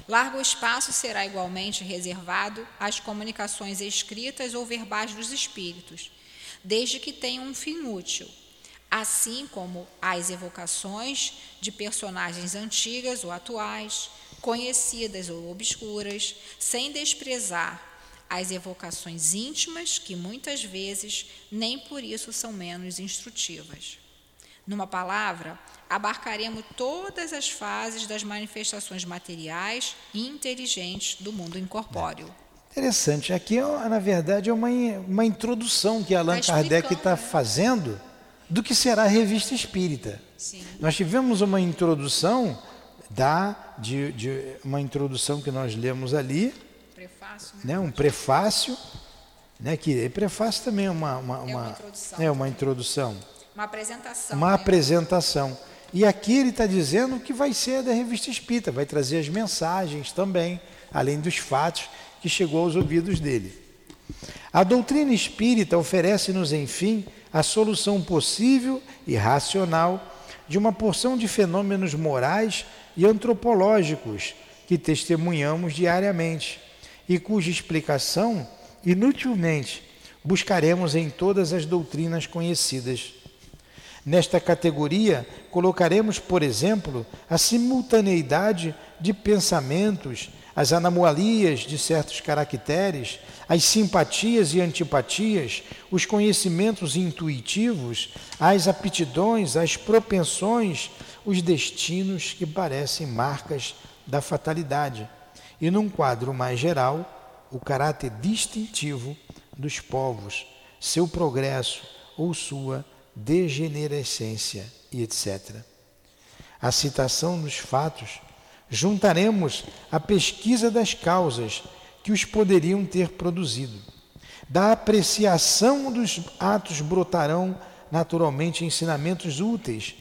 Largo espaço será igualmente reservado às comunicações escritas ou verbais dos espíritos, desde que tenham um fim útil, assim como às evocações de personagens antigas ou atuais, conhecidas ou obscuras, sem desprezar as evocações íntimas, que muitas vezes nem por isso são menos instrutivas. Numa palavra, abarcaremos todas as fases das manifestações materiais e inteligentes do mundo incorpóreo. Interessante. Aqui, na verdade, é uma, uma introdução que Allan tá Kardec está fazendo do que será a revista espírita. Sim. Nós tivemos uma introdução da, de, de, uma introdução que nós lemos ali, prefácio, né? né? um prefácio, né? que prefácio também é uma, uma, é uma, introdução. É uma introdução. Uma apresentação. Uma né? apresentação. E aqui ele está dizendo que vai ser da revista espírita, vai trazer as mensagens também, além dos fatos que chegou aos ouvidos dele. A doutrina espírita oferece-nos, enfim, a solução possível e racional de uma porção de fenômenos morais e antropológicos que testemunhamos diariamente e cuja explicação, inutilmente, buscaremos em todas as doutrinas conhecidas. Nesta categoria, colocaremos, por exemplo, a simultaneidade de pensamentos, as anomalias de certos caracteres, as simpatias e antipatias, os conhecimentos intuitivos, as aptidões, as propensões, os destinos que parecem marcas da fatalidade. E num quadro mais geral, o caráter distintivo dos povos, seu progresso ou sua degenerescência e etc. A citação dos fatos juntaremos a pesquisa das causas que os poderiam ter produzido. Da apreciação dos atos brotarão naturalmente ensinamentos úteis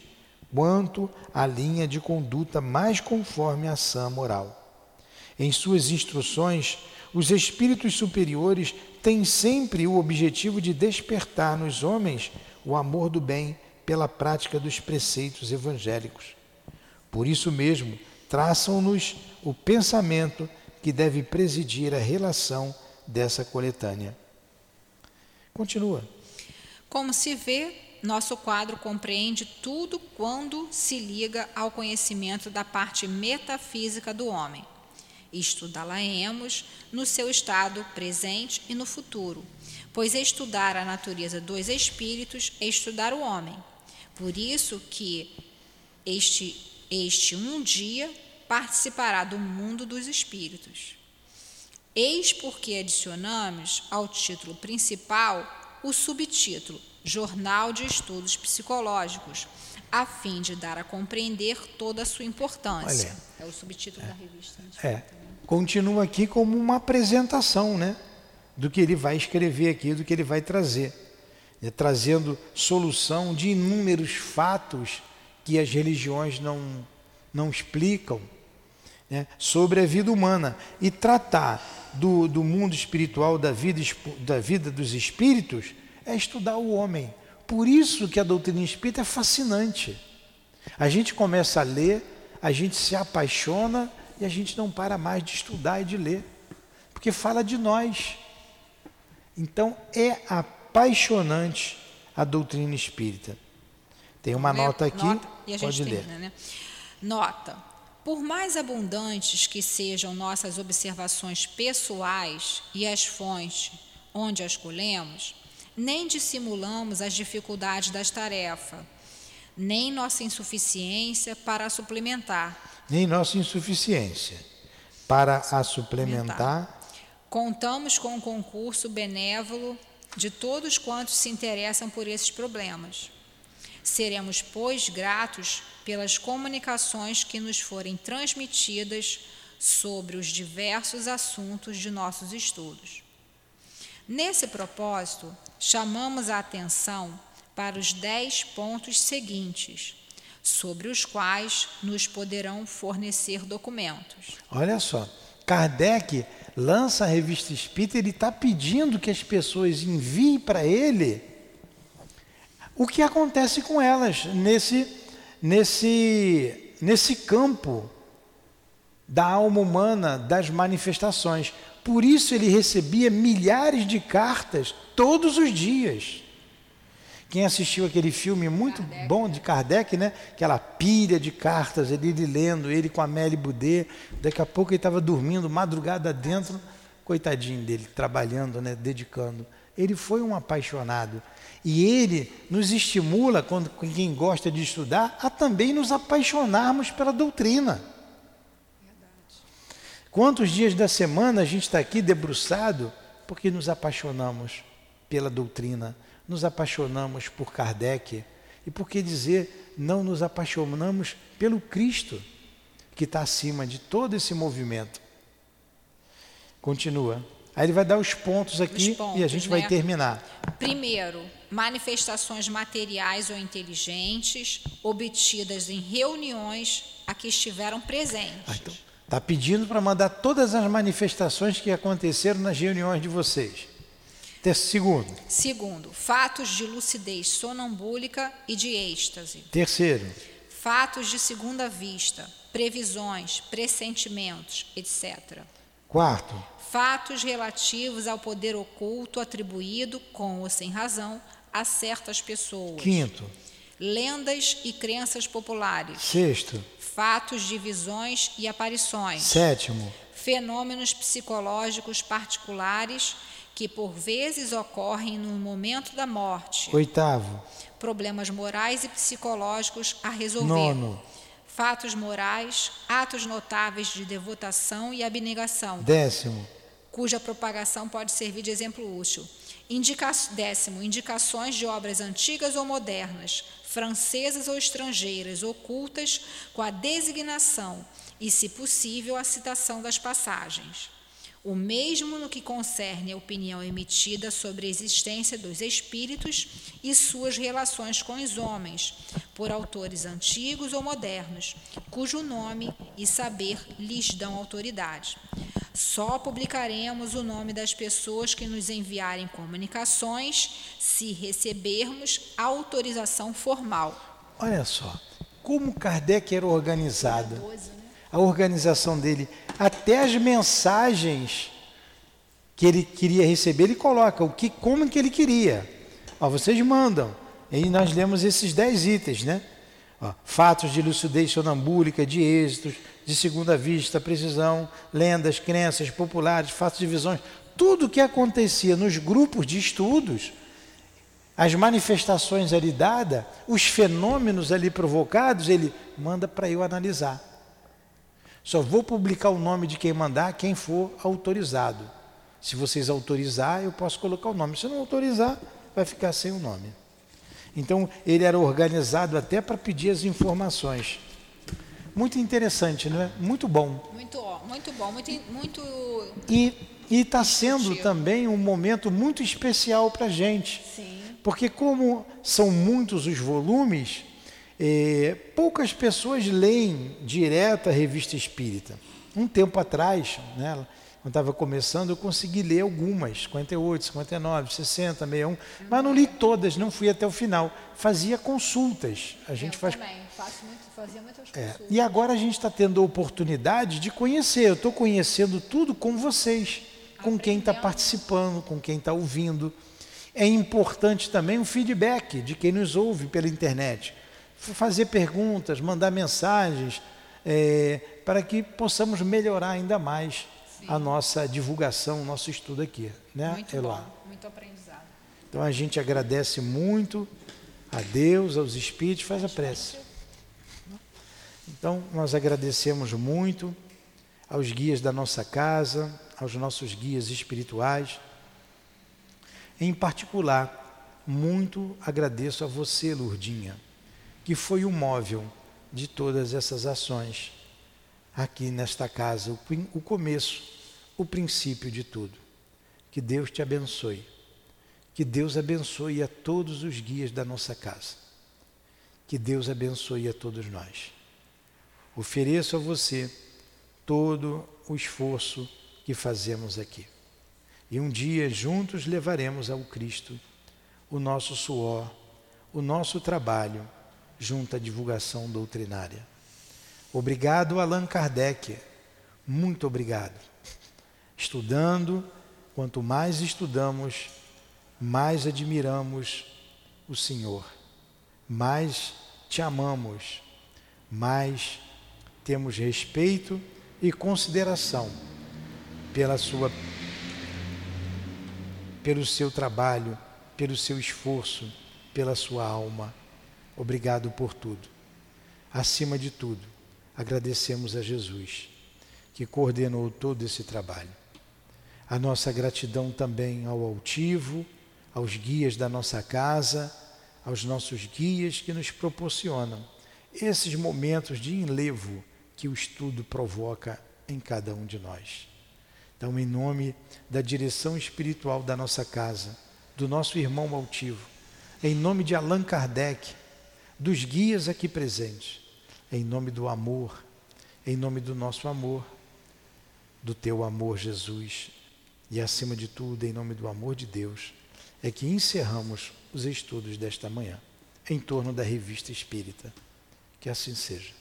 quanto à linha de conduta mais conforme a ação moral. Em suas instruções, os espíritos superiores têm sempre o objetivo de despertar nos homens o amor do bem pela prática dos preceitos evangélicos. Por isso mesmo, traçam-nos o pensamento que deve presidir a relação dessa coletânea. Continua. Como se vê, nosso quadro compreende tudo quando se liga ao conhecimento da parte metafísica do homem. Estudá-la-emos no seu estado presente e no futuro, pois estudar a natureza dos espíritos é estudar o homem. Por isso que este, este um dia participará do mundo dos espíritos. Eis porque adicionamos ao título principal o subtítulo Jornal de Estudos Psicológicos, a fim de dar a compreender toda a sua importância. Olha, é o subtítulo é, da revista. É. Continua aqui como uma apresentação, né? do que ele vai escrever aqui, do que ele vai trazer, né? trazendo solução de inúmeros fatos que as religiões não, não explicam né? sobre a vida humana e tratar do, do mundo espiritual, da vida, da vida dos espíritos, é estudar o homem. Por isso que a doutrina espírita é fascinante. A gente começa a ler, a gente se apaixona e a gente não para mais de estudar e de ler, porque fala de nós. Então é apaixonante a doutrina espírita. Tem uma nota aqui, nota, pode ler. Termina, né? Nota. Por mais abundantes que sejam nossas observações pessoais e as fontes onde as colhemos, nem dissimulamos as dificuldades das tarefas, nem nossa insuficiência para suplementar. Nem nossa insuficiência para a suplementar. Contamos com o concurso benévolo de todos quantos se interessam por esses problemas. Seremos, pois, gratos pelas comunicações que nos forem transmitidas sobre os diversos assuntos de nossos estudos. Nesse propósito, chamamos a atenção para os dez pontos seguintes, sobre os quais nos poderão fornecer documentos. Olha só, Kardec lança a revista Espírita, ele está pedindo que as pessoas enviem para ele o que acontece com elas nesse, nesse, nesse campo da alma humana, das manifestações. Por isso ele recebia milhares de cartas todos os dias. Quem assistiu aquele filme muito Kardec, bom de Kardec, né? Aquela pilha de cartas, ele, ele lendo, ele com a Amélie Boudet. Daqui a pouco ele estava dormindo, madrugada dentro, coitadinho dele, trabalhando, né? dedicando. Ele foi um apaixonado. E ele nos estimula, quando quem gosta de estudar, a também nos apaixonarmos pela doutrina. Quantos dias da semana a gente está aqui debruçado porque nos apaixonamos pela doutrina? nos apaixonamos por Kardec e por que dizer não nos apaixonamos pelo Cristo que está acima de todo esse movimento. Continua. Aí ele vai dar os pontos aqui os pontos, e a gente né? vai terminar. Primeiro, manifestações materiais ou inteligentes obtidas em reuniões a que estiveram presentes. Ah, então, está pedindo para mandar todas as manifestações que aconteceram nas reuniões de vocês. Segundo. Segundo, fatos de lucidez sonambúlica e de êxtase. Terceiro. Fatos de segunda vista, previsões, pressentimentos, etc. Quarto. Fatos relativos ao poder oculto atribuído, com ou sem razão, a certas pessoas. Quinto. Lendas e crenças populares. Sexto. Fatos de visões e aparições. Sétimo. Fenômenos psicológicos particulares que por vezes ocorrem no momento da morte. Oitavo. Problemas morais e psicológicos a resolver. Nono. Fatos morais, atos notáveis de devotação e abnegação. Décimo. Cuja propagação pode servir de exemplo útil. Indica décimo, indicações de obras antigas ou modernas, francesas ou estrangeiras, ocultas com a designação e, se possível, a citação das passagens o mesmo no que concerne a opinião emitida sobre a existência dos espíritos e suas relações com os homens, por autores antigos ou modernos, cujo nome e saber lhes dão autoridade. Só publicaremos o nome das pessoas que nos enviarem comunicações se recebermos autorização formal. Olha só, como Kardec era organizado. A organização dele até as mensagens que ele queria receber, ele coloca o que, como que ele queria. Ó, vocês mandam. E nós lemos esses dez itens, né? Ó, fatos de lucidez sonambúlica, de êxitos, de segunda vista, precisão, lendas, crenças populares, fatos de visões, tudo o que acontecia nos grupos de estudos, as manifestações ali dadas, os fenômenos ali provocados, ele manda para eu analisar. Só vou publicar o nome de quem mandar, quem for autorizado. Se vocês autorizar, eu posso colocar o nome. Se não autorizar, vai ficar sem o nome. Então, ele era organizado até para pedir as informações. Muito interessante, não é? Muito bom. Muito, muito bom, muito, muito. E está sendo também um momento muito especial para a gente. Sim. Porque como são muitos os volumes, é, poucas pessoas leem direto a revista espírita. Um tempo atrás, né, quando estava começando, eu consegui ler algumas, 58, 59, 60, 61, mas não li todas, não fui até o final. Fazia consultas. A gente eu faz. Também, faço muito, fazia muitas é, consultas. E agora a gente está tendo a oportunidade de conhecer. Eu estou conhecendo tudo com vocês, com quem está participando, com quem está ouvindo. É importante também o feedback de quem nos ouve pela internet fazer perguntas, mandar mensagens, é, para que possamos melhorar ainda mais Sim. a nossa divulgação, o nosso estudo aqui. Né, muito Eloá? bom, muito aprendizado. Então a gente agradece muito a Deus, aos Espíritos, faz a prece. Então, nós agradecemos muito aos guias da nossa casa, aos nossos guias espirituais. Em particular, muito agradeço a você, Lurdinha, que foi o móvel de todas essas ações aqui nesta casa, o, começo, o princípio de tudo. Que Deus te abençoe. Que Deus abençoe a todos os guias da nossa casa. Que Deus abençoe a todos nós. Ofereço a você todo o esforço que fazemos aqui. E um dia juntos levaremos ao Cristo o nosso suor, o nosso trabalho junto à divulgação doutrinária. Obrigado, Allan Kardec. Muito obrigado. Estudando, quanto mais estudamos, mais admiramos o Senhor, mais te amamos, mais temos respeito e consideração pela sua pelo seu trabalho, pelo seu esforço, pela sua alma. Obrigado por tudo. Acima de tudo, agradecemos a Jesus, que coordenou todo esse trabalho. A nossa gratidão também ao altivo, aos guias da nossa casa, aos nossos guias que nos proporcionam esses momentos de enlevo que o estudo provoca em cada um de nós. Então, em nome da direção espiritual da nossa casa, do nosso irmão altivo, em nome de Allan Kardec, dos guias aqui presentes, em nome do amor, em nome do nosso amor, do teu amor, Jesus, e acima de tudo, em nome do amor de Deus, é que encerramos os estudos desta manhã em torno da revista espírita. Que assim seja.